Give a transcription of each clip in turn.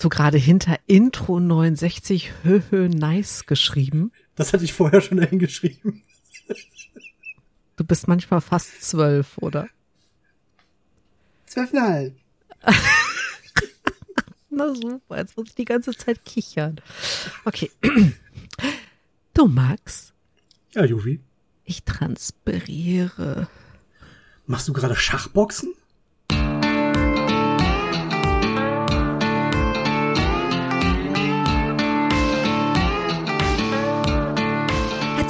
Hast du gerade hinter Intro 69 höhö nice geschrieben? Das hatte ich vorher schon dahin geschrieben. Du bist manchmal fast zwölf, oder? Zwölfeinhalb. Na super, jetzt muss ich die ganze Zeit kichern. Okay. Du Max, Ja, Juvi. ich transpiriere. Machst du gerade Schachboxen?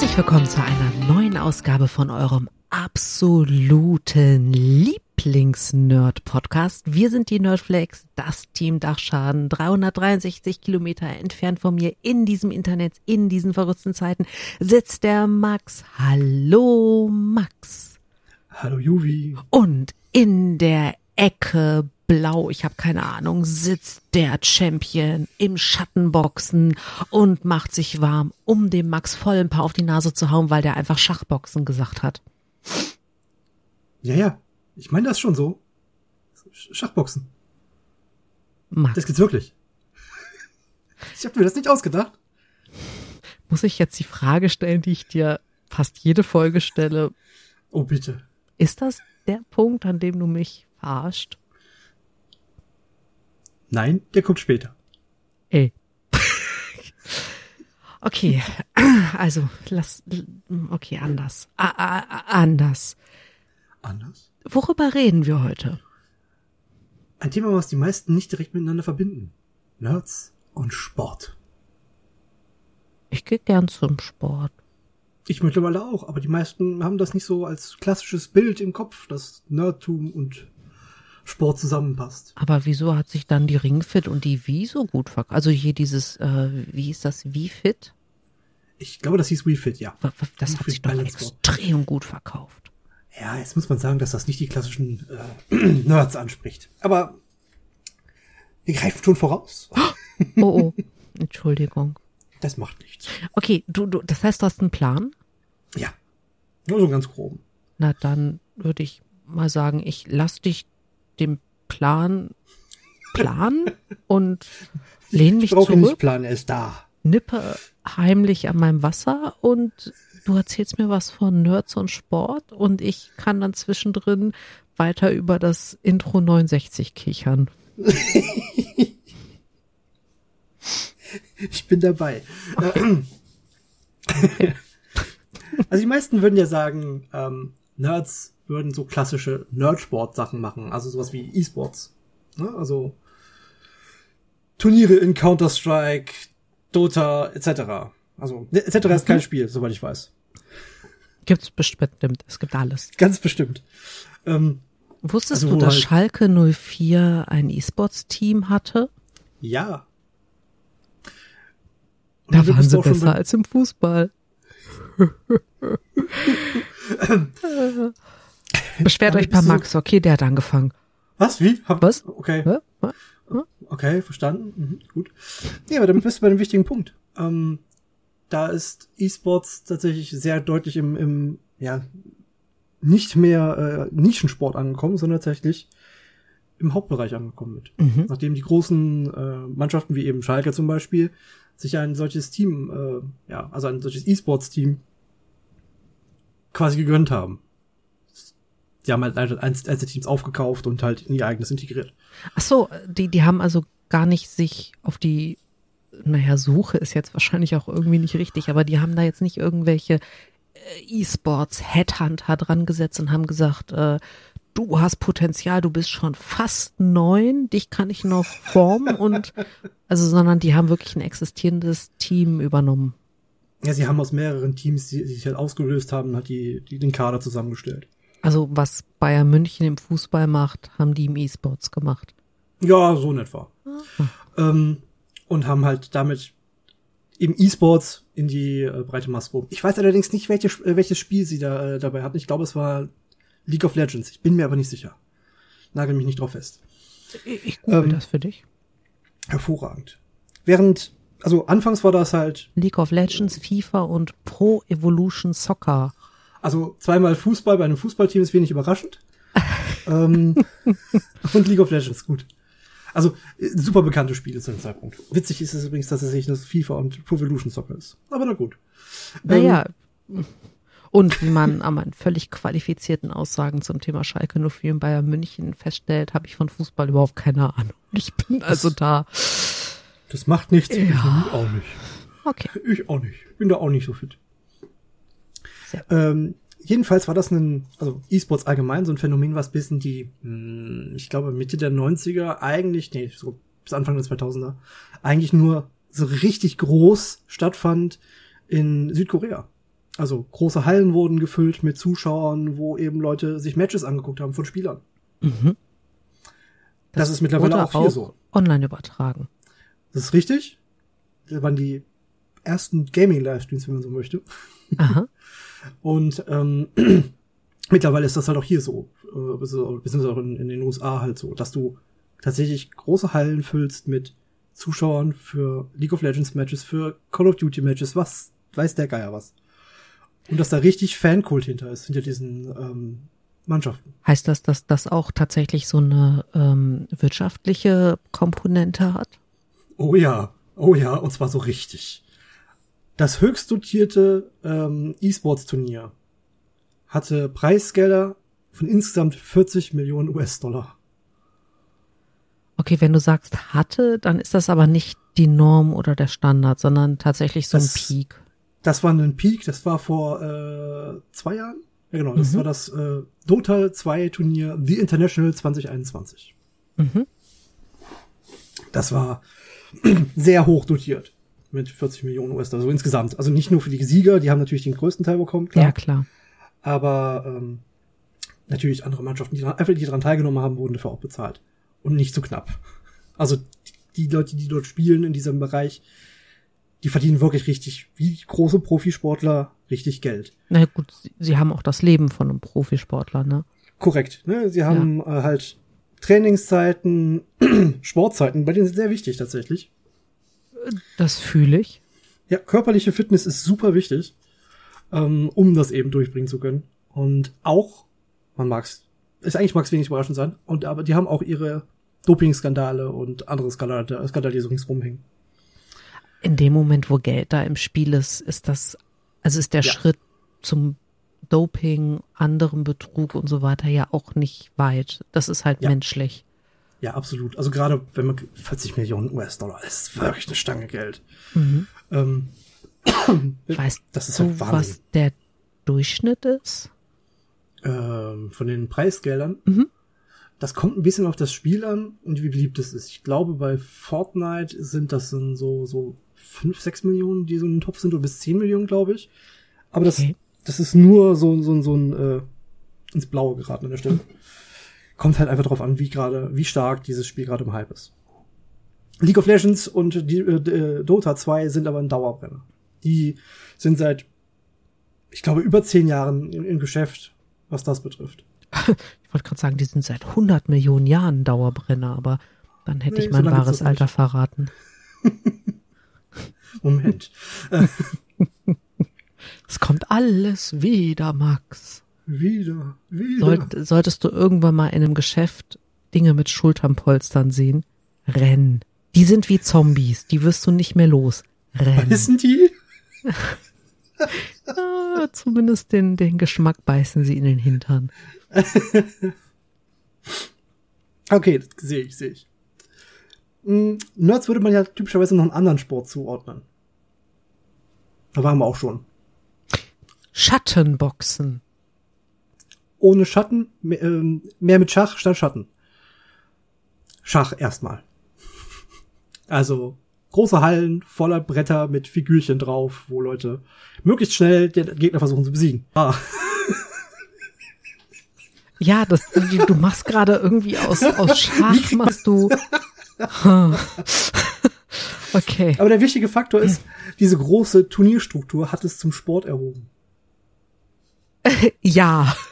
Herzlich willkommen zu einer neuen Ausgabe von eurem absoluten Lieblings-Nerd-Podcast. Wir sind die Nerdflex, das Team Dachschaden, 363 Kilometer entfernt von mir in diesem Internet, in diesen verrückten Zeiten, sitzt der Max. Hallo Max. Hallo, Juvi. Und in der Ecke blau, ich habe keine Ahnung, sitzt der Champion im Schattenboxen und macht sich warm, um dem Max voll ein paar auf die Nase zu hauen, weil der einfach Schachboxen gesagt hat. Ja, ja. Ich meine das schon so. Sch- Schachboxen. Max, Das gibt's wirklich. Ich habe mir das nicht ausgedacht. muss ich jetzt die Frage stellen, die ich dir fast jede Folge stelle. Oh, bitte. Ist das der Punkt, an dem du mich verarscht? Nein, der kommt später. Ey. Okay, also lass, okay, anders. A, a, a, anders. Anders? Worüber reden wir heute? Ein Thema, was die meisten nicht direkt miteinander verbinden. Nerds und Sport. Ich gehe gern zum Sport. Ich mittlerweile auch, aber die meisten haben das nicht so als klassisches Bild im Kopf, dass Nerdtum und Sport zusammenpasst. Aber wieso hat sich dann die Ringfit und die Wie so gut verkauft? Also hier dieses, äh, wie ist das, Wie Fit? Ich glaube, das hieß WeFit, ja. W- w- Das Wii hat Fit sich doch extrem gut verkauft. Ja, jetzt muss man sagen, dass das nicht die klassischen äh, Nerds anspricht. Aber wir greifen schon voraus. Oh, oh. Entschuldigung. Das macht nichts. Okay, du, du, das heißt, du hast einen Plan? Ja. Nur so ganz grob. Na, dann würde ich mal sagen, ich lass dich dem Plan planen und lehne mich Ich nicht zurück, planen, er ist da. nippe heimlich an meinem Wasser und du erzählst mir was von Nerds und Sport und ich kann dann zwischendrin weiter über das Intro 69 kichern. Ich bin dabei. also die meisten würden ja sagen, ähm, Nerds würden so klassische Nerdsport-Sachen machen, also sowas wie E-Sports. Ne? Also Turniere in Counter-Strike, Dota, etc. Also ne, etc. ist kein Spiel, soweit ich weiß. Gibt's bestimmt, es gibt alles. Ganz bestimmt. Ähm, Wusstest Also du, dass halt- Schalke 04 ein E-Sports-Team hatte? ja. Und Da waren sie besser als im Fußball. Beschwert euch bei Max, okay, der hat angefangen. Was? Wie? Hab, Was? Okay. Hä? Was? Okay, verstanden. Mhm, gut. Ja, aber damit bist du bei einem wichtigen Punkt. Ähm, da ist E-Sports tatsächlich sehr deutlich im, im ja, nicht mehr äh, Nischensport angekommen, sondern tatsächlich im Hauptbereich angekommen mit. Mhm. Nachdem die großen äh, Mannschaften wie eben Schalke zum Beispiel sich ein solches Team, äh, ja, also ein solches E-Sports-Team quasi gegönnt haben. Die haben halt der Teams aufgekauft und halt in ihr eigenes integriert. Ach so, die, die haben also gar nicht sich auf die, naja, Suche ist jetzt wahrscheinlich auch irgendwie nicht richtig, aber die haben da jetzt nicht irgendwelche äh, E-Sports Headhunter dran gesetzt und haben gesagt, äh, du hast Potenzial, du bist schon fast neun, dich kann ich noch formen und also, sondern die haben wirklich ein existierendes Team übernommen. Ja, sie haben aus mehreren Teams, die, die sich halt ausgelöst haben, halt die, die den Kader zusammengestellt. Also was Bayern München im Fußball macht, haben die im E-Sports gemacht. Ja, so in etwa. Ähm, und haben halt damit eben E-Sports in die äh, breite Masse gehoben. Ich weiß allerdings nicht, welche, äh, welches Spiel sie da äh, dabei hatten. Ich glaube, es war League of Legends. Ich bin mir aber nicht sicher. Nagel mich nicht drauf fest. Ich, ich google Ähm, das für dich. Hervorragend. Während, also anfangs war das halt, League of Legends, FIFA und Pro Evolution Soccer. Also zweimal Fußball bei einem Fußballteam ist wenig überraschend. ähm, und League of Legends, gut. Also, äh, super bekannte Spiele zu dem Zeitpunkt. Witzig ist es übrigens, dass es nicht FIFA und Pro Evolution Soccer ist. Aber na gut. Naja. Ähm, und wie man an meinen völlig qualifizierten Aussagen zum Thema Schalke 04 und Bayern München feststellt, habe ich von Fußball überhaupt keine Ahnung. Ich bin also da. Das macht nichts. Ja. Ich auch nicht. Okay. Ich auch nicht. Bin da auch nicht so fit. Ähm, jedenfalls war das ein, also E-Sports allgemein so ein Phänomen, was bis in die, mh, ich glaube Mitte der 90er eigentlich, nee, so bis Anfang der 2000er, eigentlich nur so richtig groß stattfand in Südkorea. Also große Hallen wurden gefüllt mit Zuschauern, wo eben Leute sich Matches angeguckt haben von Spielern. Mhm. Das, ist mittlerweile auch hier so. Online übertragen. Das ist richtig. Das waren die ersten Gaming-Livestreams, wenn man so möchte. Aha. Und ähm, mittlerweile ist das halt auch hier so, äh, beziehungsweise auch in, in den USA halt so, dass du tatsächlich große Hallen füllst mit Zuschauern für League of Legends Matches, für Call of Duty Matches, was weiß der Geier was. Und dass da richtig Fankult hinter ist, hinter diesen ähm, Mannschaften. Heißt das, dass das auch tatsächlich so eine ähm, wirtschaftliche Komponente hat? Oh ja, oh ja, und zwar so richtig. Das höchst dotierte ähm, E-Sports-Turnier hatte Preisgelder von insgesamt 40 Millionen US-Dollar. Okay, wenn du sagst hatte, dann ist das aber nicht die Norm oder der Standard, sondern tatsächlich so Das- ein Peak. Das war ein Peak, das war vor äh, zwei Jahren. Ja genau, das Mhm. war das äh, Dota 2 Turnier The International 2021. Mhm. Das war sehr hoch dotiert mit 40 Millionen US-Dollar, so insgesamt. Also nicht nur für die Sieger, die haben natürlich den größten Teil bekommen, klar. Ja, klar. aber ähm, natürlich andere Mannschaften, die daran, einfach die daran teilgenommen haben, wurden dafür auch bezahlt. Und nicht zu knapp. Also die Leute, die dort spielen in diesem Bereich, die verdienen wirklich richtig, wie große Profisportler, richtig Geld. Na gut, sie, haben auch das Leben von einem Profisportler, ne? Korrekt. Ne? Sie haben äh, halt Trainingszeiten, Sportzeiten, bei denen sind sehr wichtig tatsächlich. Das fühle ich. Ja, körperliche Fitness ist super wichtig, ähm, um das eben durchbringen zu können. Und auch, man mag's, ist eigentlich mag's wenig überraschend sein, und aber die haben auch ihre Doping-Skandale und andere Skandale, Skandale, die so ringsrum hängen. In dem Moment, wo Geld da im Spiel ist, ist das, also ist der Ja. Schritt zum Doping, anderem Betrug und so weiter ja auch nicht weit. Das ist halt Ja. menschlich. Ja, absolut. Also gerade wenn man 40 Millionen US-Dollar ist wirklich eine Stange Geld. Mhm. Ähm, Weißt das ist du, halt Wahnsinn. was der Durchschnitt ist? ähm, von den Preisgeldern. Mhm. Das kommt ein bisschen auf das Spiel an und wie beliebt es ist. Ich glaube, bei Fortnite sind das dann so, so fünf, sechs Millionen, die so in den Topf sind, oder bis zehn Millionen, glaube ich. Aber das, Okay. das ist nur so, so, so ein, äh, ins Blaue geraten an der Stelle. Kommt halt einfach drauf an, wie gerade, wie stark dieses Spiel gerade im Hype ist. League of Legends und die, äh, äh, Dota 2 sind aber ein Dauerbrenner. Die sind seit, ich glaube, über zehn Jahren im, im Geschäft, was das betrifft. Ich wollte gerade sagen, die sind seit 100 Millionen Jahren Dauerbrenner, aber dann hätte Nee, ich mein so wahres das nicht. Alter verraten. Moment. Es kommt alles wieder, Max. Wieder, wieder. Sollt, solltest du irgendwann mal in einem Geschäft Dinge mit Schulternpolstern sehen, renn. Die sind wie Zombies, die wirst du nicht mehr los. Renn. Wissen die? Ah, zumindest den, den Geschmack beißen sie in den Hintern. Okay, das sehe ich, sehe ich. Mm, Nerds würde man ja typischerweise noch einen anderen Sport zuordnen. Da waren wir auch schon. Schattenboxen. Ohne Schatten, mehr, ähm, mehr mit Schach statt Schatten. Schach erstmal. Also große Hallen voller Bretter mit Figürchen drauf, wo Leute möglichst schnell den Gegner versuchen zu besiegen. Ah, Ja, das, du, machst gerade irgendwie aus, aus Schach machst du. Okay. aber der wichtige Faktor ist, diese große Turnierstruktur hat es zum Sport erhoben. Ja.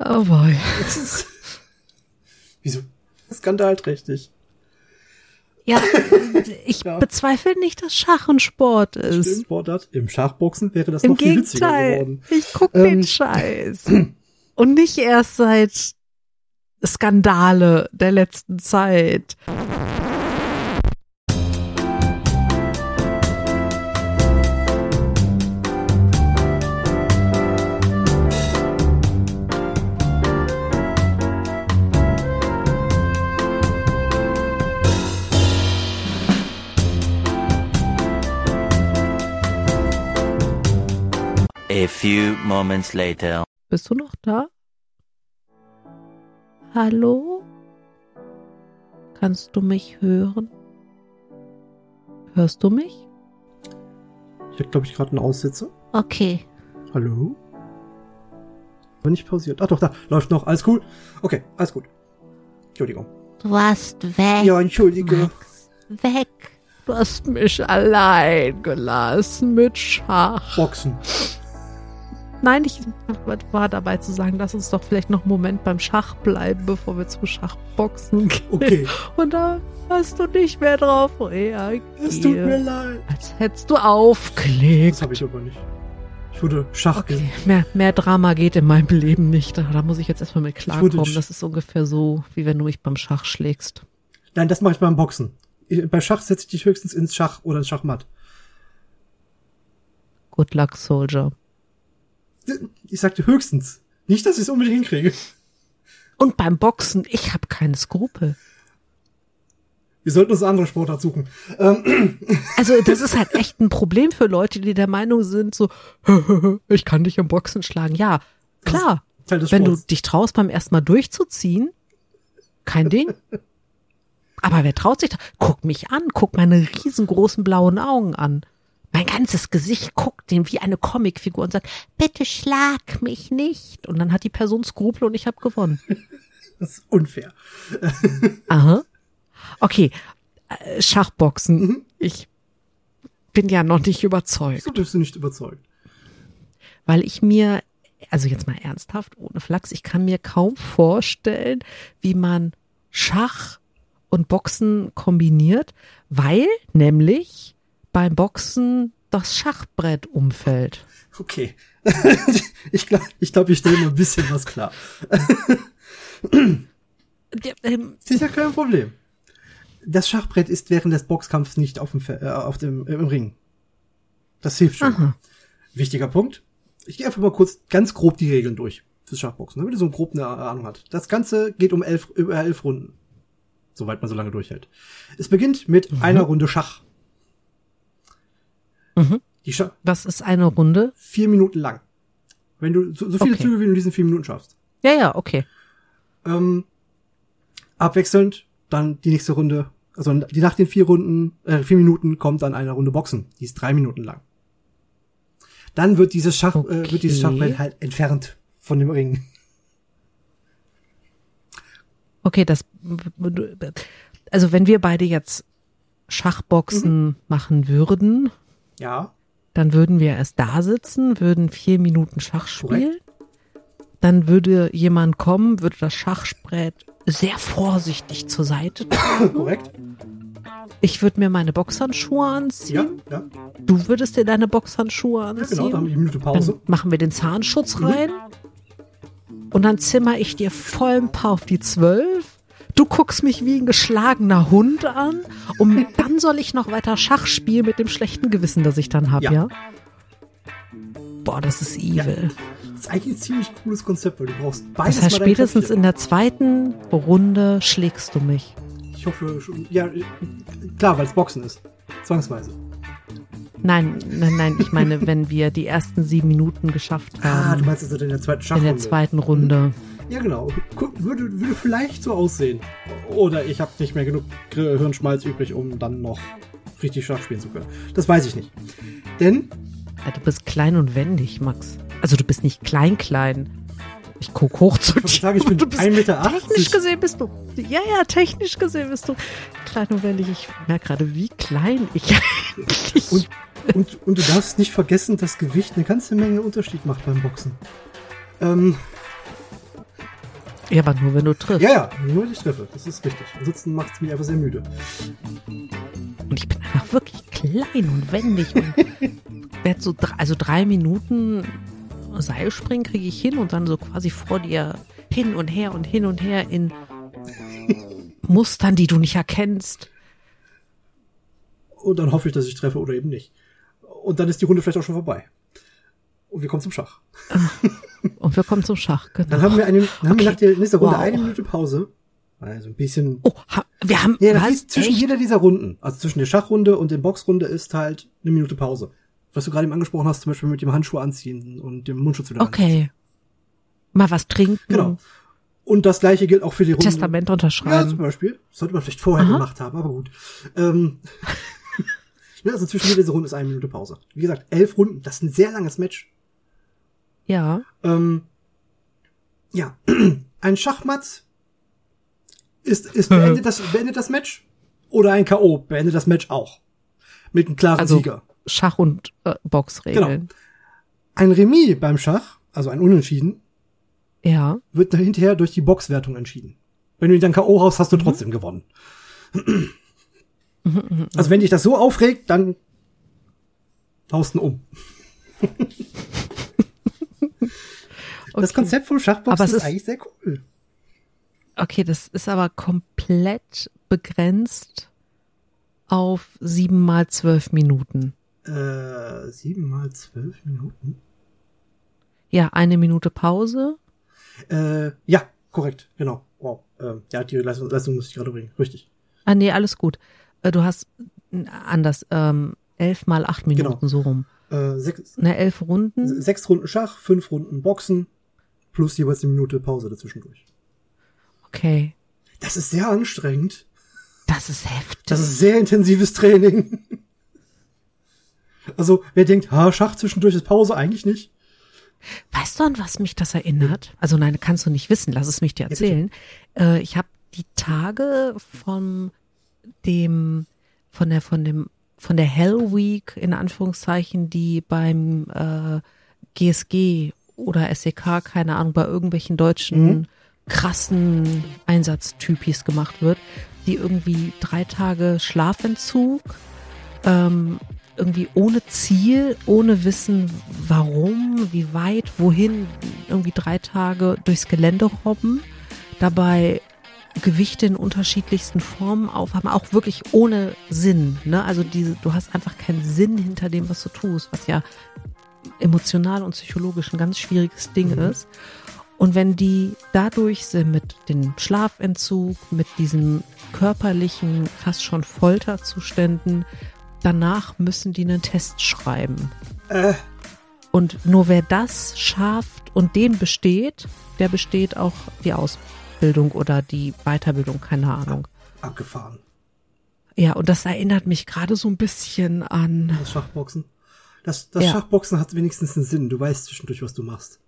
Oh boy. Ist, wieso? Skandalträchtig. Ja, ich Ja. bezweifle nicht, dass Schach ein Sport Stimmt, ist. Sportart. Im Schachboxen wäre das Im noch viel witziger Gegenteil. geworden. Ich guck Ähm, den Scheiß. Und nicht erst seit Skandale der letzten Zeit. A few moments later. Bist du noch da? Hallo? Kannst du mich hören? Hörst du mich? Ich habe, glaube ich, gerade einen Aussetzer. Okay. Hallo? Aber nicht pausiert. Ach doch, da läuft noch. Alles cool. Okay, alles gut. Entschuldigung. Du warst weg. Ja, entschuldige. Max. Weg. Du hast mich allein gelassen mit Schach. Boxen. Nein, ich war dabei zu sagen, lass uns doch vielleicht noch einen Moment beim Schach bleiben, bevor wir zum Schachboxen gehen. Okay. Und da hast du nicht mehr drauf reagiert. Es tut mir leid. Als hättest du aufgelegt. Das habe ich aber nicht. Ich wurde Schach Okay, mehr, mehr Drama geht in meinem Leben nicht. Da, da muss ich jetzt erstmal mit klarkommen. Das ist ungefähr so, wie wenn du mich beim Schach schlägst. Nein, das mache ich beim Boxen. Ich, bei Schach setze ich dich höchstens ins Schach oder ins Schachmatt. Good luck, Soldier. Ich sagte höchstens. Nicht, dass ich es unbedingt hinkriege. Und beim Boxen, ich habe keine Skrupel. Wir sollten uns andere Sportart suchen. Ähm, Also das ist halt echt ein Problem für Leute, die der Meinung sind, so, ich kann dich im Boxen schlagen. Ja, klar. Wenn du dich traust, beim ersten Mal durchzuziehen, kein Ding. Aber wer traut sich da? Guck mich an, guck meine riesengroßen blauen Augen an. Mein ganzes Gesicht guckt den wie eine Comicfigur und sagt, bitte schlag mich nicht. Und dann hat die Person Skrupel und ich habe gewonnen. Das ist unfair. Aha. Okay, äh, Schachboxen. Mhm. Ich bin ja noch nicht überzeugt. So bist du nicht überzeugt. weil ich mir, also jetzt mal ernsthaft, ohne Flachs, ich kann mir kaum vorstellen, wie man Schach und Boxen kombiniert, weil nämlich beim Boxen das Schachbrett umfällt. Okay. ich glaube, ich, glaub, ich stelle mir ein bisschen was klar. Ähm, Sicher kein Problem. Das Schachbrett ist während des Boxkampfs nicht auf dem, äh, auf dem äh, im Ring. Das hilft schon. Aha. Wichtiger Punkt. Ich gehe einfach mal kurz ganz grob die Regeln durch fürs Schachboxen, damit ihr so grob eine Ahnung hat. Das Ganze geht um elf, über elf Runden. Soweit man so lange durchhält. Es beginnt mit einer Runde Schach. Mhm. Was ist eine Runde? vier Minuten lang. Wenn du so, so viele Okay. Züge wie du in diesen vier Minuten schaffst. Ja, ja, okay. Ähm, abwechselnd dann die nächste Runde. Also die nach den vier Runden, äh, vier Minuten kommt dann eine Runde Boxen. Die ist drei Minuten lang. Dann wird dieses Schach, äh, wird dieses Okay. Schachbrett halt entfernt von dem Ring. Okay, das, also wenn wir beide jetzt Schachboxen machen würden, Ja. dann würden wir erst da sitzen, würden vier Minuten Schach spielen. Korrekt. Dann würde jemand kommen, würde das Schachbrett sehr vorsichtig zur Seite tun. Korrekt. Ich würde mir meine Boxhandschuhe anziehen. Ja, ja. Du würdest dir deine Boxhandschuhe ja anziehen. genau, da haben wir eine Minute Pause. Dann machen wir den Zahnschutz rein. Und dann zimmer ich dir vollen Paar auf die Zwölf. Du guckst mich wie ein geschlagener Hund an. Und dann soll ich noch weiter Schach spielen mit dem schlechten Gewissen, das ich dann habe, ja. Ja. Boah, das ist evil. Das ist eigentlich ein ziemlich cooles Konzept, weil du brauchst beides Das heißt, spätestens in der zweiten Runde schlägst du mich. Ich hoffe schon. Ja, klar, weil es Boxen ist. Zwangsweise. Nein, nein, nein, ich meine, wenn wir die ersten sieben Minuten geschafft Ah, haben. du meinst also in der zweiten in Schachrunde. der zweiten Runde. Ja, genau. Würde, würde vielleicht so aussehen. Oder ich habe nicht mehr genug Hirnschmalz übrig, um dann noch richtig Schach spielen zu können. Das weiß ich nicht. Denn, Ja, du bist klein und wendig, Max. Also du bist nicht klein, klein. Ich guck hoch zu ich dir. sage, ich bin Du bist 1,80 Meter. Technisch gesehen bist du. Ja, ja, technisch gesehen bist du klein und wendig. Ich merke gerade, wie klein ich eigentlich Und, und, und du darfst nicht vergessen, dass Gewicht eine ganze Menge Unterschied macht beim Boxen. Ähm, Ja, aber nur wenn du triffst. ja, ja, nur wenn ich treffe. Das ist richtig. Ansonsten macht es mich einfach sehr müde. Und ich bin einfach wirklich klein und wendig und werd so, dr- also drei Minuten Seilspringen kriege ich hin und dann so quasi vor dir hin und her und hin und her in Mustern, die du nicht erkennst. Und dann hoffe ich, dass ich treffe oder eben nicht. Und dann ist die Runde vielleicht auch schon vorbei. Und wir kommen zum Schach. Und wir kommen zum Schach, genau. Dann haben wir, eine, dann haben wir nach der nächsten Runde Wow. eine Minute Pause. Also ein bisschen. Oh, ha, wir haben Ja, das was? ist zwischen Echt? jeder dieser Runden, also zwischen der Schachrunde und der Boxrunde ist halt eine Minute Pause. Was du gerade eben angesprochen hast, zum Beispiel mit dem Handschuh anziehen und dem Mundschutz wieder anziehen. Okay. Mal was trinken. Genau. Und das gleiche gilt auch für die Runde. Testament Ja, unterschreiben. zum Beispiel. Das sollte man vielleicht vorher Aha. gemacht haben, aber gut. Ähm, ja, also zwischen jeder dieser Runde ist eine Minute Pause. Wie gesagt, elf Runden, das ist ein sehr langes Match. Ja. Ähm, ja, ein Schachmatt ist, ist beendet, das, beendet das Match oder ein K.O. beendet das Match auch. Mit einem klaren Also Sieger. Schach- und äh, Boxregeln. Genau. Ein Remis beim Schach, also ein Unentschieden, Ja. wird dann hinterher durch die Boxwertung entschieden. Wenn du ihn dann K.O. raus, hast du trotzdem gewonnen. Also wenn dich das so aufregt, dann haust du ihn um. Das Okay. Konzept vom Schachboxen ist, ist- eigentlich sehr cool. Okay, das ist aber komplett begrenzt auf sieben mal zwölf Minuten. Äh, sieben mal zwölf Minuten. Ja, eine Minute Pause. Äh, ja, korrekt, genau. Wow. Ähm, ja, die Leistung, Leistung muss ich gerade bringen. Richtig. Ah, nee, alles gut. Äh, Du hast anders, ähm, elf mal acht Minuten Genau. so rum. Äh, sechs, Ne, elf Runden. sechs Runden Schach, fünf Runden Boxen, plus jeweils eine Minute Pause dazwischendurch. Okay. Das ist sehr anstrengend. Das ist heftig. Das ist sehr intensives Training. Also, wer denkt, ha, Schach zwischendurch ist Pause, eigentlich nicht. Weißt du, an was mich das erinnert? Also nein, kannst du nicht wissen, lass es mich dir erzählen. äh, ich habe die Tage von dem, von der, von dem, von der Hell Week in Anführungszeichen, die beim äh, GSG oder SEK, keine Ahnung, bei irgendwelchen deutschen krassen Einsatztypis gemacht wird, die irgendwie drei Tage Schlafentzug, ähm, irgendwie ohne Ziel, ohne Wissen, warum, wie weit, wohin, irgendwie drei Tage durchs Gelände robben, dabei Gewichte in unterschiedlichsten Formen aufhaben, auch wirklich ohne Sinn. Ne? Also diese, du hast einfach keinen Sinn hinter dem, was du tust, was ja emotional und psychologisch ein ganz schwieriges Ding ist. Und wenn die dadurch sind mit dem Schlafentzug, mit diesen körperlichen, fast schon Folterzuständen, danach müssen die einen Test schreiben. Äh, Und nur wer das schafft und den besteht, der besteht auch die Ausbildung oder die Weiterbildung, keine Ahnung. abgefahren. Ja, und das erinnert mich gerade so ein bisschen an. Das Schachboxen. Das, das Ja. Schachboxen hat wenigstens einen Sinn. Du weißt zwischendurch, was du machst.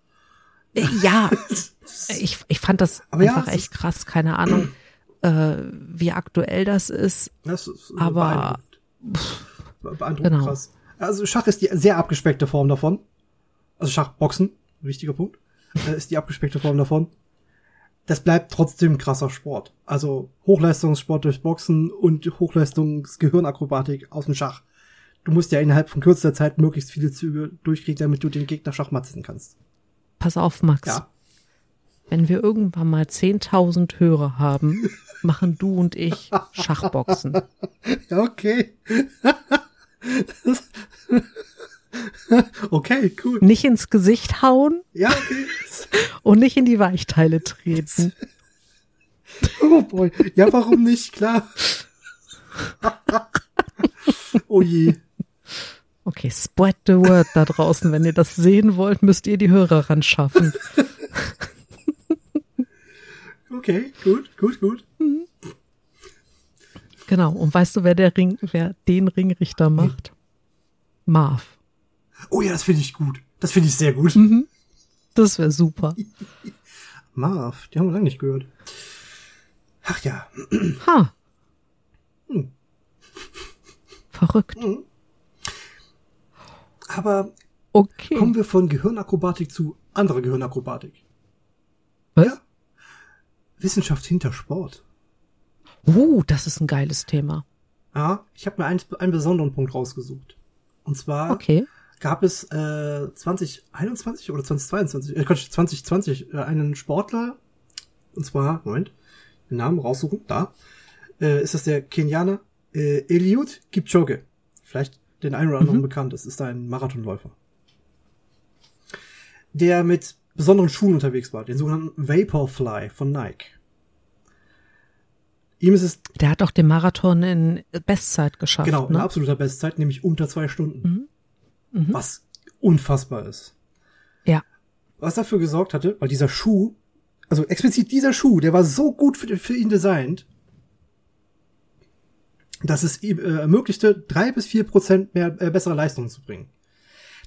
Äh, Ja, ich, ich fand das Aber ja, einfach es echt krass. Keine Ahnung, äh, wie aktuell das ist. Das ist Aber- beeindruckend. Beeindruckend Genau. krass. Also Schach ist die sehr abgespeckte Form davon. Also Schachboxen, wichtiger Punkt, äh, ist die abgespeckte Form davon. Das bleibt trotzdem krasser Sport. Also Hochleistungssport durch Boxen und Hochleistungsgehirnakrobatik aus dem Schach. Du musst ja innerhalb von kürzester Zeit möglichst viele Züge durchkriegen, damit du den Gegner schachmatzen kannst. Pass auf, Max. Ja. Wenn wir irgendwann mal 10.000 Hörer haben, machen du und ich Schachboxen. Ja, okay. okay, cool. Nicht ins Gesicht hauen Ja, okay. und nicht in die Weichteile treten. Oh boy. Ja, warum nicht? Klar. oh je. Okay, spread the word da draußen. Wenn ihr das sehen wollt, müsst ihr die Hörer ran schaffen. Okay, gut, gut, gut. Genau. Und weißt du, wer der Ring, wer den Ringrichter macht? Marv. Oh ja, das finde ich gut. Das finde ich sehr gut. Das wäre super. Marv, die haben wir lange nicht gehört. Ach ja. Ha. Hm. Verrückt. Aber Okay. kommen wir von Gehirnakrobatik zu anderer Gehirnakrobatik. Was? Ja. Wissenschaft hinter Sport. Uh, das ist ein geiles Thema. Ja, ich habe mir einen, einen besonderen Punkt rausgesucht. Und zwar Okay. gab es äh, 2021 oder 2022, äh, Quatsch, 2020 äh, einen Sportler, und zwar, Moment, den Namen raussuchen, da, äh, ist das der Kenianer äh, Eliud Kipchoge. Vielleicht den einen oder anderen Mhm. bekannt ist, ist ein Marathonläufer. Der mit besonderen Schuhen unterwegs war, den sogenannten Vaporfly von Nike. Ihm ist es Der hat auch den Marathon in Bestzeit geschafft. Genau, in ne? absoluter Bestzeit, nämlich unter zwei Stunden. Mhm. Was unfassbar ist. Ja. Was dafür gesorgt hatte, weil dieser Schuh, also explizit dieser Schuh, der war so gut für, für ihn designt, dass es äh, ermöglichte, drei bis vier Prozent mehr äh, bessere Leistungen zu bringen.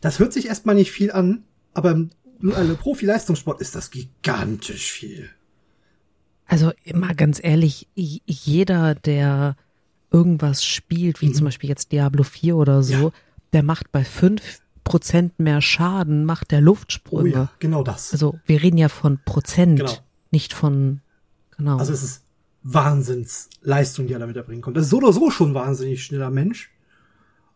Das hört sich erstmal nicht viel an, aber im äh, Profi-Leistungssport ist das gigantisch viel. Also immer ganz ehrlich, jeder, der irgendwas spielt, wie zum Beispiel jetzt Diablo 4 oder so, Mhm. Ja. der macht bei fünf Prozent mehr Schaden, macht der Luftsprünge. Oh ja, genau das. Also wir reden ja von Prozent, Genau. nicht von, genau. Also es ist Wahnsinnsleistung, die er damit erbringen konnte. Das ist so oder so schon wahnsinnig schneller Mensch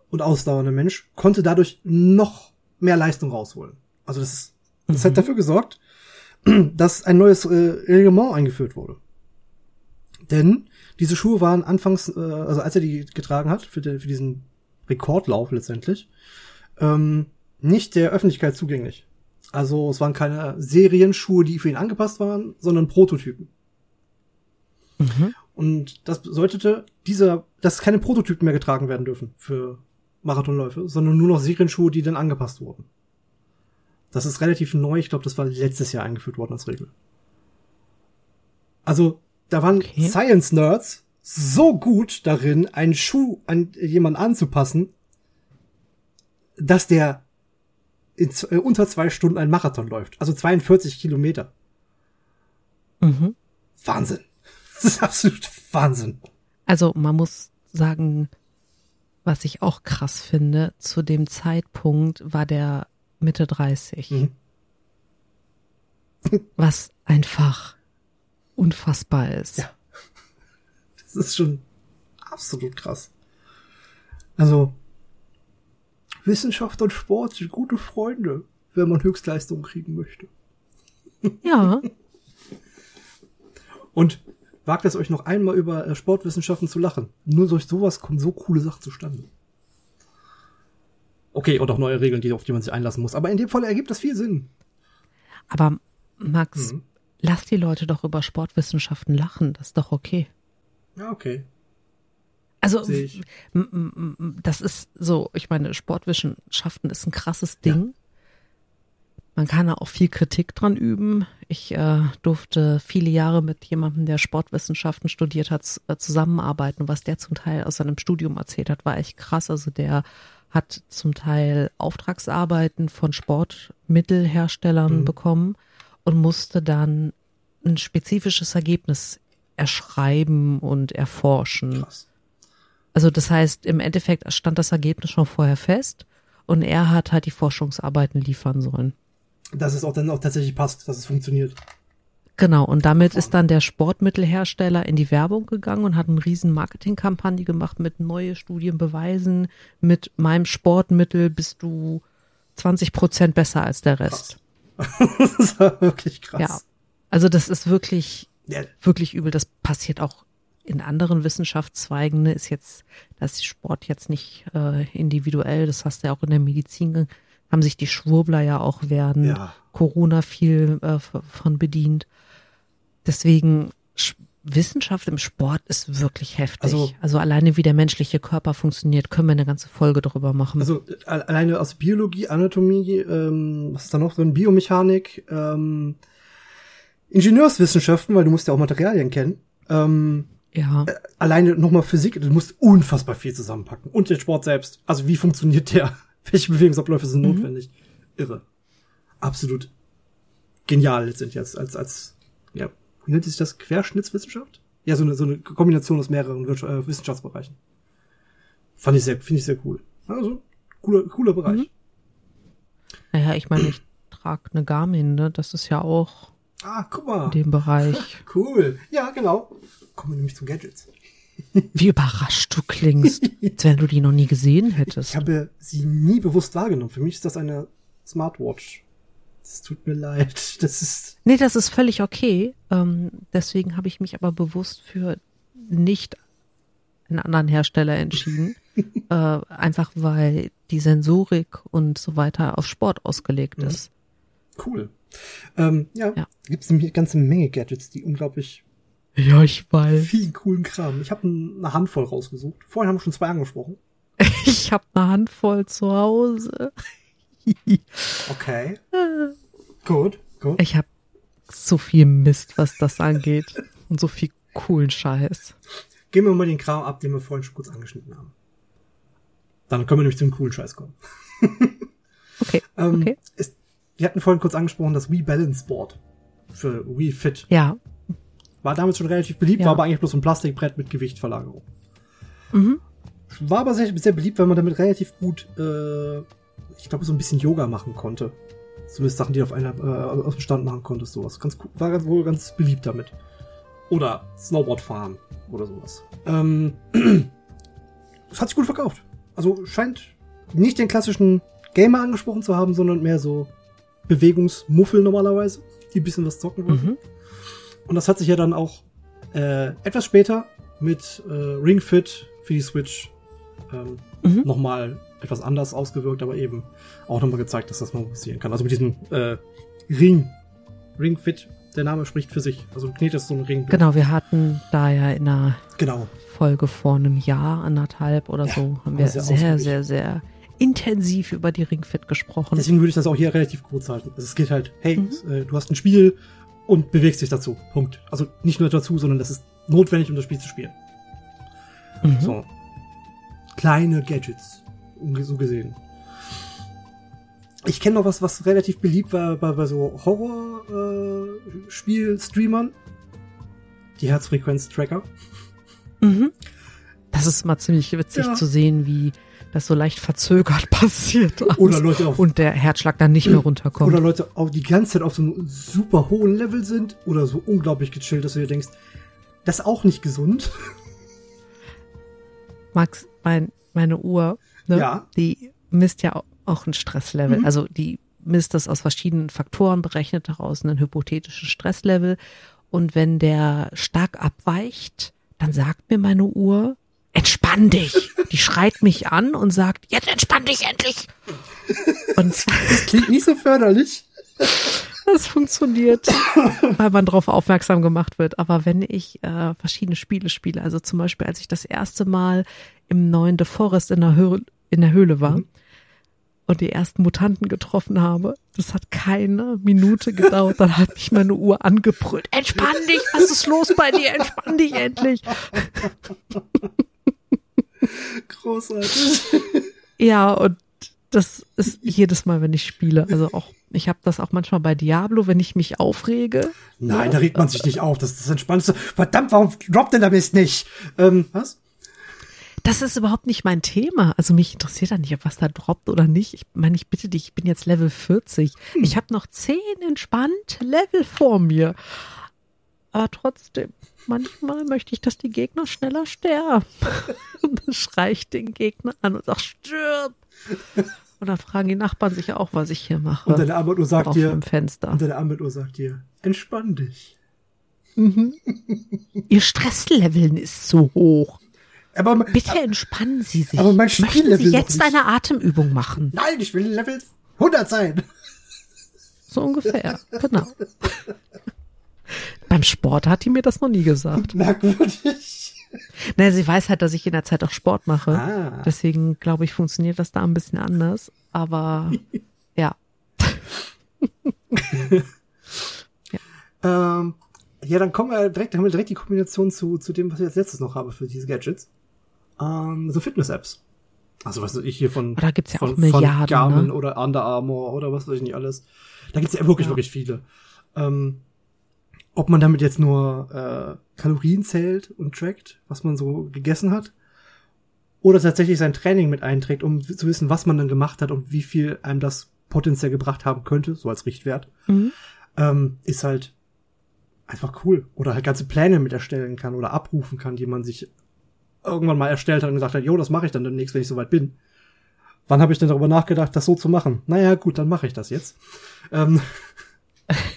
und ausdauernder Mensch, konnte dadurch noch mehr Leistung rausholen. Also das, ist, das hat dafür gesorgt, dass ein neues äh, Reglement eingeführt wurde. Denn diese Schuhe waren anfangs, äh, also als er die getragen hat, für, den, für diesen Rekordlauf letztendlich, ähm, nicht der Öffentlichkeit zugänglich. Also es waren keine Serienschuhe, die für ihn angepasst waren, sondern Prototypen. Mhm. Und das bedeutete, dieser, dass keine Prototypen mehr getragen werden dürfen für Marathonläufe, sondern nur noch Serienschuhe, die dann angepasst wurden. Das ist relativ neu. Ich glaube, das war letztes Jahr eingeführt worden als Regel. Also, da waren Okay. Science-Nerds so gut darin, einen Schuh an jemanden anzupassen, dass der in äh, unter zwei Stunden ein Marathon läuft. Also 42 Kilometer. Mhm. Wahnsinn. Das ist absolut Wahnsinn. Also man muss sagen, was ich auch krass finde, zu dem Zeitpunkt war der Mitte 30. Mhm. Was einfach unfassbar ist. Ja. Das ist schon absolut krass. Also, Wissenschaft und Sport sind gute Freunde, wenn man Höchstleistungen kriegen möchte. ja. Und wagt es euch noch einmal über äh, Sportwissenschaften zu lachen. Nur durch sowas kommen so coole Sachen zustande. Okay, und auch neue Regeln, die, auf die man sich einlassen muss. Aber in dem Fall ergibt das viel Sinn. Aber Max, Mhm. lass die Leute doch über Sportwissenschaften lachen. Das ist doch okay. Ja, okay. Also das ist so, ich meine, Sportwissenschaften ist ein krasses Ding. Man kann da auch viel Kritik dran üben. Ich äh, durfte viele Jahre mit jemandem, der Sportwissenschaften studiert hat, äh, zusammenarbeiten. Was der zum Teil aus seinem Studium erzählt hat, war echt krass. Also der hat zum Teil Auftragsarbeiten von Sportmittelherstellern Mhm. bekommen und musste dann ein spezifisches Ergebnis erschreiben und erforschen. Krass. Also das heißt, im Endeffekt stand das Ergebnis schon vorher fest und er hat halt die Forschungsarbeiten liefern sollen. Dass es auch dann auch tatsächlich passt, dass es funktioniert. Genau, und damit ist dann der Sportmittelhersteller in die Werbung gegangen und hat eine riesen Marketingkampagne gemacht mit neue Studien beweisen, mit meinem Sportmittel bist du 20 Prozent besser als der Rest. das war wirklich krass. Ja. Also das ist wirklich, Ja, wirklich übel. Das passiert auch in anderen Wissenschaftszweigen. Ne? Ist jetzt, das ist Sport jetzt nicht äh, individuell. Das hast du ja auch in der Medizin, haben sich die Schwurbler ja auch während Ja. Corona viel äh, von bedient. Deswegen Sch- Wissenschaft im Sport ist wirklich heftig. Also- Also, alleine wie der menschliche Körper funktioniert, können wir eine ganze Folge drüber machen. Also äh, alleine aus Biologie, Anatomie, ähm, was ist da noch drin? Biomechanik, ähm, Ingenieurswissenschaften, weil du musst ja auch Materialien kennen. Ähm, ja. alleine nochmal Physik, du musst unfassbar viel zusammenpacken. Und der Sport selbst. Also wie funktioniert der? Welche Bewegungsabläufe sind Mhm. notwendig? Irre. Absolut genial letztendlich als, als, als, ja, wie nennt sich das? Querschnittswissenschaft? Ja, so eine, so eine Kombination aus mehreren äh, Wissenschaftsbereichen. Fand ich sehr, finde ich sehr cool. Also, cooler, cooler Bereich. Mhm. Naja, ich meine, ich trage eine Garmin, ne? Das ist ja auch Ah, guck mal. in dem Bereich. Cool. Ja, genau. Kommen wir nämlich zu Gadgets. Wie überrascht du klingst, als wenn du die noch nie gesehen Ich hättest. habe sie nie bewusst wahrgenommen. Für mich ist das eine Smartwatch. Es tut mir leid. Das ist. Nee, das ist völlig okay. Ähm, deswegen habe ich mich aber bewusst für nicht einen anderen Hersteller entschieden. äh, einfach weil die Sensorik und so weiter auf Sport ausgelegt Mhm. ist. Cool. Ähm, ja, Ja. gibt es eine ganze Menge Gadgets, die unglaublich Ja, ich weiß. viel coolen Kram. Ich habe eine Handvoll rausgesucht. Vorhin haben wir schon zwei angesprochen. Ich habe eine Handvoll zu Hause. Okay. gut, gut. Ich habe so viel Mist, was das angeht. Und so viel coolen Scheiß. Gehen wir mal den Kram ab, den wir vorhin schon kurz angeschnitten haben. Dann können wir nämlich zum coolen Scheiß kommen. Okay, Ähm, okay. Ist, wir hatten vorhin kurz angesprochen, das Wii Balance Board für Wii Fit. Ja. War damals schon relativ beliebt, Ja. war aber eigentlich bloß ein Plastikbrett mit Gewichtverlagerung. Mhm. War aber sehr, sehr beliebt, weil man damit relativ gut, äh, ich glaube, so ein bisschen Yoga machen konnte. Zumindest Sachen, die du auf einer, äh, aus dem Stand machen konntest, sowas. Ganz war wohl ganz beliebt damit. Oder Snowboard fahren oder sowas. Ähm, das hat sich gut verkauft. Also scheint nicht den klassischen Gamer angesprochen zu haben, sondern mehr so Bewegungsmuffel normalerweise, die ein bisschen was zocken wollen. Mhm. Und das hat sich ja dann auch äh, etwas später mit äh, Ring Fit für die Switch ähm, Mhm. nochmal etwas anders ausgewirkt, aber eben auch nochmal gezeigt, dass das mal passieren kann. Also mit diesem äh, Ring. Ring Fit, der Name spricht für sich. Also du knetest so einen Ring. Genau, wir hatten da ja in einer Genau. Folge vor einem Jahr, anderthalb oder Ja, so, haben wir sehr sehr, sehr, sehr intensiv über die Ringfit gesprochen. Deswegen würde ich das auch hier relativ kurz halten. Also es geht halt, hey, Mhm. äh, du hast ein Spiel und bewegst dich dazu. Punkt. Also nicht nur dazu, sondern das ist notwendig, um das Spiel zu spielen. Mhm. So. Kleine Gadgets. So gesehen. Ich kenne noch was, was relativ beliebt war bei, bei so Horror-Spiel-Streamern. Die Herzfrequenz-Tracker. Mhm. Das ist mal ziemlich witzig Ja. zu sehen, wie das so leicht verzögert passiert. Oder Leute auf, und der Herzschlag dann nicht mehr runterkommt. oder Leute auch die ganze Zeit auf so einem super hohen Level sind oder so unglaublich gechillt, dass du dir denkst, das ist auch nicht gesund. Max, mein, meine Uhr, ne, Ja. die misst ja auch ein Stresslevel. Mhm. Also die misst das aus verschiedenen Faktoren, berechnet daraus einen hypothetischen Stresslevel. Und wenn der stark abweicht, dann sagt mir meine Uhr, entspann dich. Die schreit mich an und sagt, jetzt entspann dich endlich. Und Klingt nicht so förderlich. das funktioniert, weil man darauf aufmerksam gemacht wird. Aber wenn ich äh, verschiedene Spiele spiele, also zum Beispiel, als ich das erste Mal im neuen The Forest in der, Höhle, in der Höhle war Mhm. und die ersten Mutanten getroffen habe, das hat keine Minute gedauert, dann hat mich meine Uhr angebrüllt. Entspann dich, was ist los bei dir? Entspann dich endlich. Großartig. Ja, und das ist jedes Mal, wenn ich spiele. Also auch, ich habe das auch manchmal bei Diablo, wenn ich mich aufrege. Nein, da regt man sich nicht auf. Das ist das Entspannendste. Verdammt, warum droppt denn der Mist nicht? Ähm, was? Das ist überhaupt nicht mein Thema. Also mich interessiert da nicht, ob was da droppt oder nicht. Ich meine, ich bitte dich, ich bin jetzt Level 40. Ich habe noch 10 entspannt Level vor mir. Aber trotzdem, manchmal möchte ich, dass die Gegner schneller sterben. Und dann schrei ich den Gegner an und sag, stirb. Und dann fragen die Nachbarn sich auch, was ich hier mache. Und deine Armbanduhr sagt dir, dem Fenster. und deine Armbanduhr sagt dir, entspann dich. Ihr Stresslevel ist zu hoch. Aber Bitte entspannen Sie sich. Aber mein Möchten Sie jetzt eine Atemübung machen? nein, ich will Level 100 sein. So ungefähr, genau. Beim Sport hat die mir das noch nie gesagt. Merkwürdig. Ne, sie weiß halt, dass ich in der Zeit auch Sport mache. Ah. Deswegen glaube ich, funktioniert das da ein bisschen anders. Aber ja. Ähm, ja, dann kommen wir direkt, haben wir direkt die Kombination zu, zu dem, was ich als letztes noch habe für diese Gadgets. Ähm, so Fitness-Apps. Also was weiß ich hier von, ja von, auch Milliarden, von Garmin ne? oder Under Armour oder was weiß ich nicht alles. Da gibt's ja wirklich, Ja. wirklich viele. Ähm, ob man damit jetzt nur äh, Kalorien zählt und trackt, was man so gegessen hat, oder tatsächlich sein Training mit einträgt, um zu wissen, was man dann gemacht hat und wie viel einem das potenziell gebracht haben könnte, so als Richtwert, Mhm. ähm, ist halt einfach cool. Oder halt ganze Pläne mit erstellen kann oder abrufen kann, die man sich irgendwann mal erstellt hat und gesagt hat, jo, das mache ich dann demnächst, wenn ich soweit bin. Wann habe ich denn darüber nachgedacht, das so zu machen? Naja, gut, dann mache ich das jetzt. Ähm,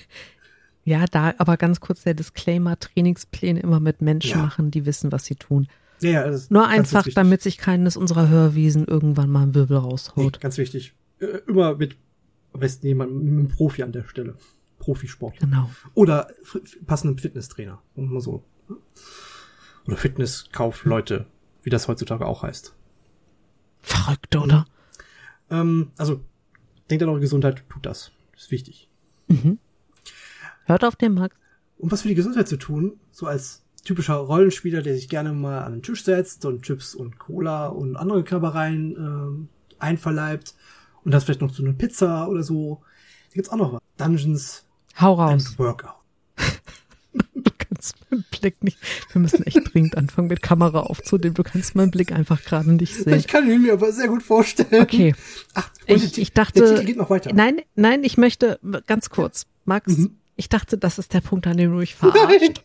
Ja, da aber ganz kurz der Disclaimer, Trainingspläne immer mit Menschen Ja. machen, die wissen, was sie tun. ja, ja, Nur einfach, damit sich keines unserer Hörwiesen irgendwann mal einen Wirbel Nee, raushaut. ganz wichtig. Immer mit am besten jemand mit einem Profi an der Stelle. Profisport. Genau. Oder passenden Fitnesstrainer. Und mal so. Oder Fitnesskaufleute, wie das heutzutage auch heißt. Verrückt, oder? Ähm, also, denkt an eure Gesundheit, tut das. Das ist wichtig. Hört auf den Max. Um was für die Gesundheit zu tun, so als typischer Rollenspieler, der sich gerne mal an den Tisch setzt und Chips und Cola und andere Knabbereien ähm, einverleibt und das vielleicht noch zu einer Pizza oder so. Da gibt's auch noch was. Dungeons Hau raus. and Workout. Du kannst meinen Blick nicht. Wir müssen echt dringend anfangen, mit Kamera aufzunehmen. Du kannst meinen Blick einfach gerade nicht sehen. Ich kann ihn mir aber sehr gut vorstellen. Okay. Ach, Ich, ich dachte. Der Titel geht noch weiter. Nein, nein, ich möchte ganz kurz. Max, Mhm. Ich dachte, das ist der Punkt, an dem du mich verarscht.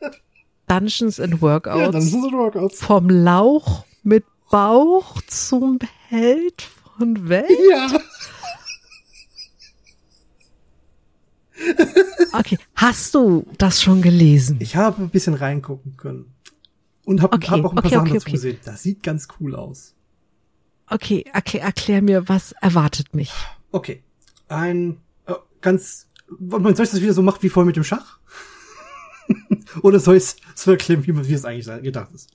Dungeons and Workouts. Ja, sind es Workouts. vom Lauch mit Bauch zum Held von Welt? Ja. Okay, hast du das schon gelesen? Ich habe ein bisschen reingucken können. Und habe Okay, hab auch ein paar okay, Sachen okay, dazu gesehen. Das sieht ganz cool aus. Okay, erklär, erklär mir, was erwartet mich. Okay. Ein äh, ganz. Soll ich das wieder so machen wie vorher mit dem Schach? Oder soll ich es so erklären, wie, man- wie es eigentlich gedacht ist?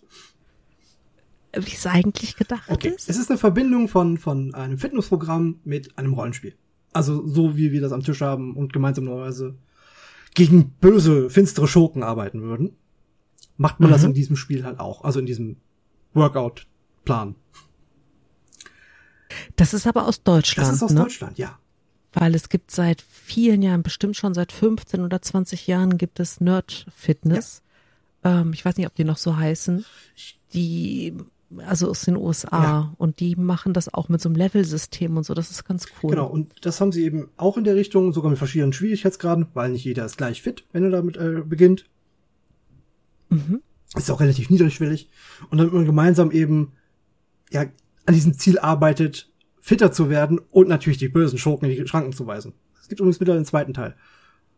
Wie es eigentlich gedacht Okay. ist? Es ist eine Verbindung von, von einem Fitnessprogramm mit einem Rollenspiel. Also so wie wir das am Tisch haben und gemeinsam normalerweise gegen böse, finstere Schurken arbeiten würden, macht man das Mhm. in diesem Spiel halt auch. Also in diesem Workout-Plan. Das ist aber aus Deutschland, Das ist aus ne? Deutschland, ja. Weil es gibt seit vielen Jahren, bestimmt schon seit 15 oder 20 Jahren, gibt es Nerd Fitness. Ähm, ich weiß nicht, ob die noch so heißen. Die, also aus den USA. Ja. Und die machen das auch mit so einem Level-System und so. Das ist ganz cool. Genau, und das haben sie eben auch in der Richtung, sogar mit verschiedenen Schwierigkeitsgraden, weil nicht jeder ist gleich fit, wenn er damit äh, beginnt. Mhm. Ist auch relativ niedrigschwellig. Und damit man gemeinsam eben ja, an diesem Ziel arbeitet, fitter zu werden und natürlich die bösen Schurken in die Schranken zu weisen. Es gibt übrigens wieder den zweiten Teil.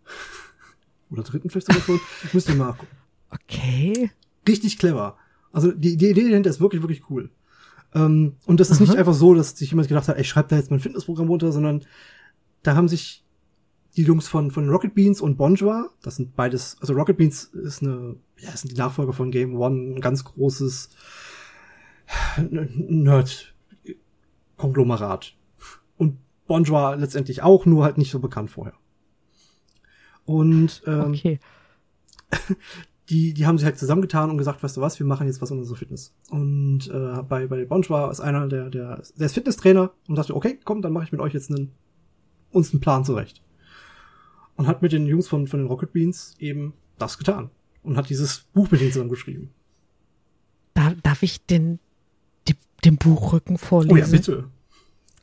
Oder dritten vielleicht sogar schon. Müsst ihr mal nachgucken. Okay. Richtig clever. Also die, die Idee dahinter ist wirklich, wirklich cool. Ähm, und das ist nicht Aha. einfach so, dass sich jemand gedacht hat, ich schreibe da jetzt mein Fitnessprogramm runter, sondern da haben sich die Jungs von, von Rocket Beans und Bonjour, das sind beides, also Rocket Beans ist eine, ja, das sind die Nachfolger von Game One, ein ganz großes Nerd-Konglomerat. Und Bonjour letztendlich auch, nur halt nicht so bekannt vorher. Und ähm, Okay. die, die haben sich halt zusammengetan und gesagt, weißt du was, wir machen jetzt was um unsere Fitness. Und äh, bei, bei Bonjour ist einer, der, der, der ist Fitnesstrainer und sagte, okay, komm, dann mache ich mit euch jetzt einen, uns einen Plan zurecht. Und hat mit den Jungs von, von den Rocket Beans eben das getan. Und hat dieses Buch mit denen zusammengeschrieben. Da, darf ich den, den Buchrücken vorlesen? Oh ja, bitte.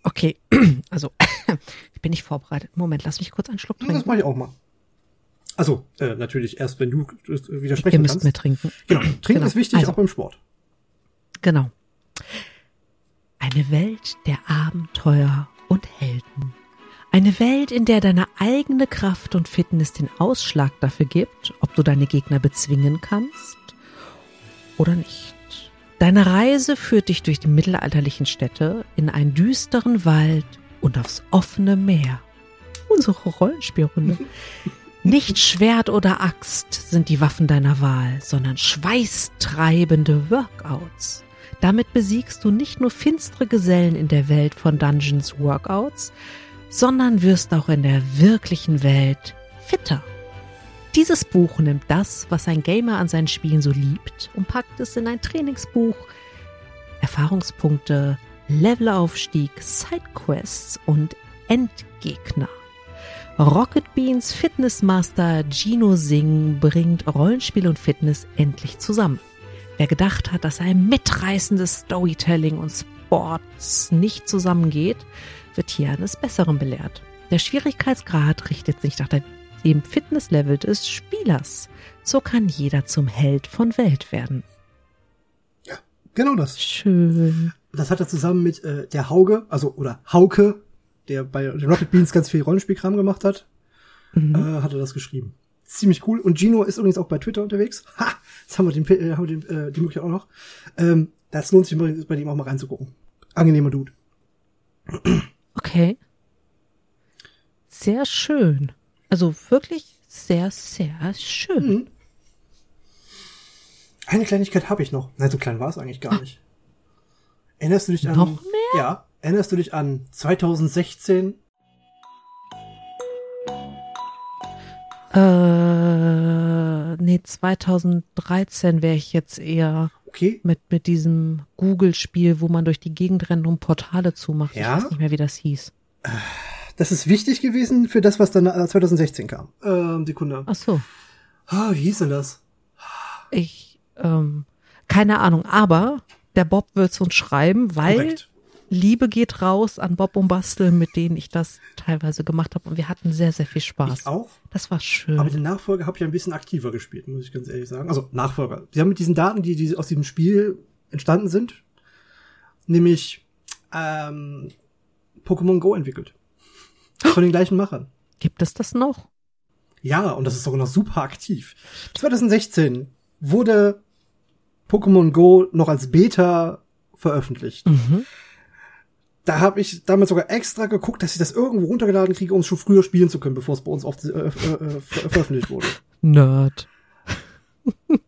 Okay, also ich bin nicht vorbereitet. Moment, lass mich kurz einen Schluck Das trinken. mache ich auch mal. Also, äh, natürlich erst, wenn du äh, Ihr widersprechen müsst kannst. mir trinken. Genau. Trinken Genau. ist wichtig, Also. auch beim Sport. Genau. Eine Welt der Abenteuer und Helden. Eine Welt, in der deine eigene Kraft und Fitness den Ausschlag dafür gibt, ob du deine Gegner bezwingen kannst oder nicht. Deine Reise führt dich durch die mittelalterlichen Städte, in einen düsteren Wald und aufs offene Meer. Unsere Rollenspielrunde. Nicht Schwert oder Axt sind die Waffen deiner Wahl, sondern schweißtreibende Workouts. Damit besiegst du nicht nur finstere Gesellen in der Welt von Dungeons Workouts, sondern wirst auch in der wirklichen Welt fitter. Dieses Buch nimmt das, was ein Gamer an seinen Spielen so liebt, und packt es in ein Trainingsbuch. Erfahrungspunkte, Levelaufstieg, Sidequests und Endgegner. Rocket Beans Fitnessmaster Gino Singh bringt Rollenspiel und Fitness endlich zusammen. Wer gedacht hat, dass ein mitreißendes Storytelling und Sports nicht zusammengeht, wird hier eines Besseren belehrt. Der Schwierigkeitsgrad richtet sich nach dem Fitnesslevel des Spielers. So kann jeder zum Held von Welt werden. Genau das. Schön. Das hat er zusammen mit äh, der Hauge, also oder Hauke, der bei den Rocket Beans ganz viel Rollenspielkram gemacht hat, Mhm. äh, hat er das geschrieben. Ziemlich cool. Und Gino ist übrigens auch bei Twitter unterwegs. Ha! Jetzt haben wir, den, äh, haben wir den, äh, die Möglichkeit auch noch. Ähm, das lohnt sich übrigens bei dem auch mal reinzugucken. Angenehmer Dude. Okay. Sehr schön. Also wirklich sehr, sehr schön. Mhm. Eine Kleinigkeit habe ich noch. Nein, so klein war es eigentlich gar nicht. Erinnerst du dich an... Noch mehr? Ja. Erinnerst du dich an 2016? Äh, nee, 2013 wäre ich jetzt eher Okay. mit, mit diesem Google-Spiel, wo man durch die Gegend rennt und Portale zumacht. Ja? Ich weiß nicht mehr, wie das hieß. Das ist wichtig gewesen für das, was dann äh, 2016 kam. Ähm, Sekunde. Ach so. Ah, wie hieß denn das? Ich, ähm, keine Ahnung, aber der Bob wird's uns schreiben, weil Korrekt. Liebe geht raus an Bob und Bastel, mit denen ich das teilweise gemacht habe und wir hatten sehr, sehr viel Spaß. Ich auch. Das war schön. Aber den Nachfolger habe ich ein bisschen aktiver gespielt, muss ich ganz ehrlich sagen. Also Nachfolger. Sie haben mit diesen Daten, die, die aus diesem Spiel entstanden sind, nämlich ähm, Pokémon Go entwickelt. Von den gleichen Machern. Gibt es das noch? Ja, und das ist sogar noch super aktiv. 2016 wurde Pokémon Go noch als Beta veröffentlicht. Mhm. Da habe ich damals sogar extra geguckt, dass ich das irgendwo runtergeladen kriege, um es schon früher spielen zu können, bevor es bei uns auf äh, äh, äh, ver veröffentlicht wurde. Nerd.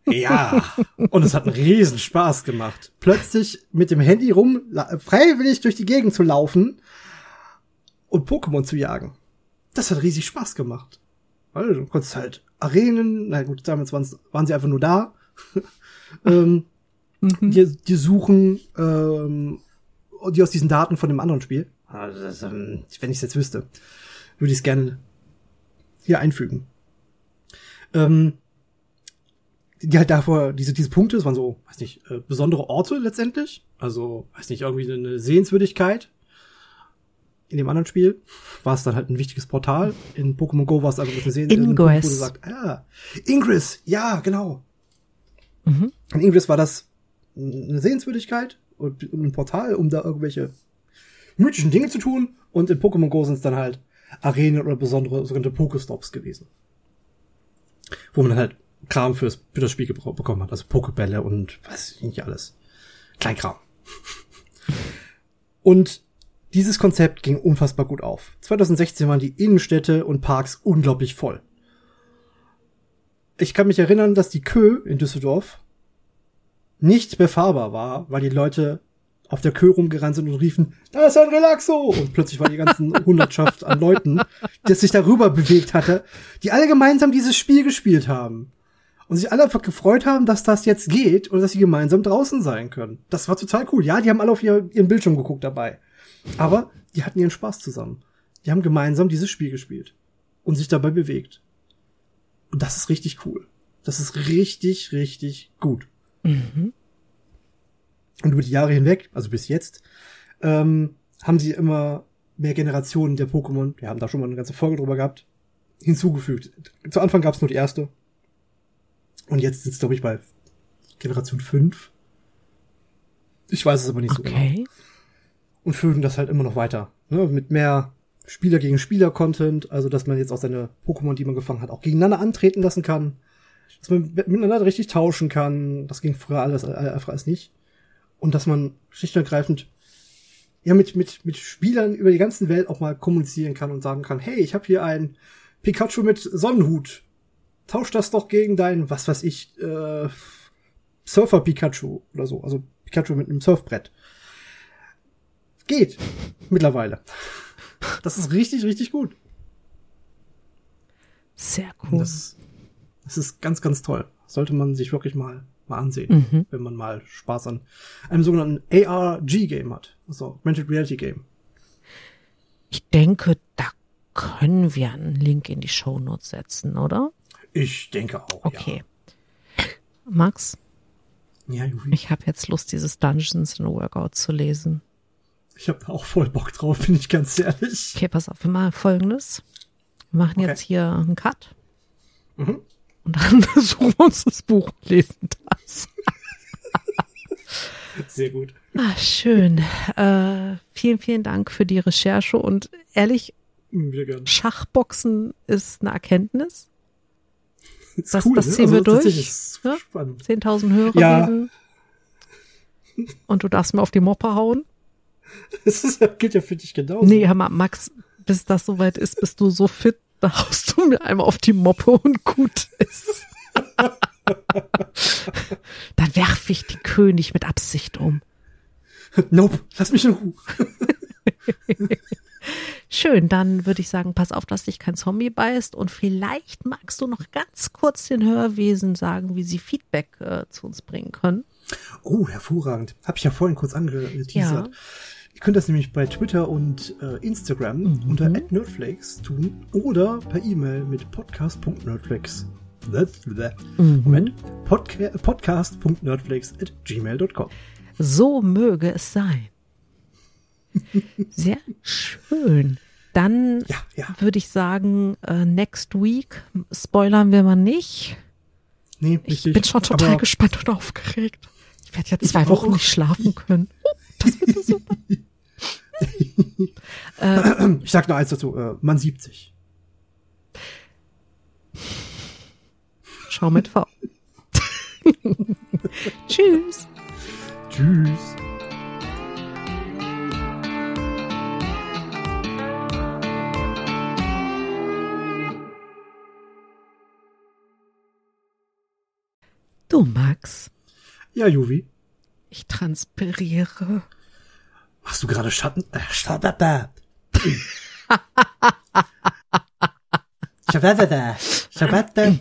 Ja, und es hat einen riesen Spaß gemacht. Plötzlich mit dem Handy rum, freiwillig durch die Gegend zu laufen und Pokémon zu jagen. Das hat riesig Spaß gemacht. Weil du konntest halt Arenen, na gut, damals waren's, waren sie einfach nur da, ähm, Mhm. die, die suchen, ähm, die aus diesen Daten von dem anderen Spiel. Das, ähm, wenn ich es jetzt wüsste, würde ich es gerne hier einfügen. Ähm, die halt davor, diese, diese Punkte, das waren so, weiß nicht, äh, besondere Orte letztendlich. Also, weiß nicht, irgendwie eine Sehenswürdigkeit. In dem anderen Spiel war es dann halt ein wichtiges Portal. In Pokémon Go war es einfach ein Sehenswürdigkeit. Ingress. Wo du sagst, ah, Ingress, ja, genau. Mhm. In Ingress war das eine Sehenswürdigkeit und, und ein Portal, um da irgendwelche mythischen Dinge zu tun. Und in Pokémon Go sind es dann halt Arenen oder besondere sogenannte Pokestops gewesen. Wo man dann halt Kram fürs, für das Spiel bekommen hat. Also Pokebälle und weiß ich nicht alles. Kleinkram. Und dieses Konzept ging unfassbar gut auf. 2016 waren die Innenstädte und Parks unglaublich voll. Ich kann mich erinnern, dass die Kö in Düsseldorf nicht befahrbar war, weil die Leute auf der Kö rumgerannt sind und riefen, da ist ein Relaxo! Und plötzlich war die ganzen Hundertschaft an Leuten, die sich darüber bewegt hatte, die alle gemeinsam dieses Spiel gespielt haben. Und sich alle einfach gefreut haben, dass das jetzt geht und dass sie gemeinsam draußen sein können. Das war total cool. Ja, die haben alle auf ihr, ihren Bildschirm geguckt dabei. Aber die hatten ihren Spaß zusammen. Die haben gemeinsam dieses Spiel gespielt und sich dabei bewegt. Und das ist richtig cool. Das ist richtig, richtig gut. Mhm. Und über die Jahre hinweg, also bis jetzt, ähm, haben sie immer mehr Generationen der Pokémon, wir haben da schon mal eine ganze Folge drüber gehabt, hinzugefügt. Zu Anfang gab es nur die erste. Und jetzt sind es, glaube ich, bei Generation 5. Ich weiß es aber nicht so genau. Und fügen das halt immer noch weiter. Ne? Mit mehr Spieler gegen Spieler Content, also dass man jetzt auch seine Pokémon, die man gefangen hat, auch gegeneinander antreten lassen kann. Dass man miteinander richtig tauschen kann. Das ging früher alles äh, einfach alles nicht. Und dass man schlicht und ergreifend ja mit, mit, mit Spielern über die ganze Welt auch mal kommunizieren kann und sagen kann, hey, ich habe hier ein Pikachu mit Sonnenhut. Tausch das doch gegen dein, was weiß ich, äh, Surfer Pikachu oder so. Also Pikachu mit einem Surfbrett. Geht. Mittlerweile. Das ist richtig, richtig gut. Sehr cool. Das, das ist ganz, ganz toll. Sollte man sich wirklich mal, mal ansehen, Mhm. wenn man mal Spaß an einem sogenannten ARG-Game hat. Also Augmented Reality Game. Ich denke, da können wir einen Link in die Shownotes setzen, oder? Ich denke auch, Okay. Max, ja. Ja, Juvi. ich habe jetzt Lust, dieses Dungeons and Workout zu lesen. Ich habe auch voll Bock drauf, bin ich ganz ehrlich. Okay, pass auf, wir machen folgendes. Wir machen Okay. jetzt hier einen Cut. Mhm. Und dann suchen wir uns das Buch und lesen das. Sehr gut. Ah, schön. Äh, vielen, vielen Dank für die Recherche und ehrlich, Hm. Schachboxen ist eine Erkenntnis. Ist Das- das ziehen wir durch, tatsächlich ist ja? Spannend. 10.000 Hörer Ja. geben. Und du darfst mir auf die Moppe hauen? Das ist, ja- gilt ja für dich genauso. Nee, hör mal, Max, bis das soweit ist, bist du so fit, da haust du mir einmal auf die Moppe und gut ist. Dann werfe ich den König mit Absicht um. Nope, lass mich in Ruhe. Schön, dann würde ich sagen, pass auf, dass dich kein Zombie beißt und vielleicht magst du noch ganz kurz den Hörwesen sagen, wie sie Feedback äh, zu uns bringen können. Oh, hervorragend. Hab ich ja vorhin kurz angeteasert. Ja. Ihr könnt das nämlich bei Twitter und äh, Instagram Mhm. unter @nerdflakes tun oder per E-Mail mit podcast.nerdflakes. Mhm. Moment. Podca podcast.nerdflakes at gmail.com. So möge es sein. Sehr schön. Dann Ja, ja. würde ich sagen, äh, next week spoilern wir mal nicht. Nee, Ich richtig. bin schon total gespannt und aufgeregt. Ich werde Ich zwei Wochen nicht schlafen können. Das wird so super. Ich sag noch eins dazu. Äh, man sieht sich. Schau mit V. Tschüss. Tschüss. Du, Max, Ja, Juvi. Ich transpiriere. Machst du gerade Schatten? Schatten. Schatten. Schatten.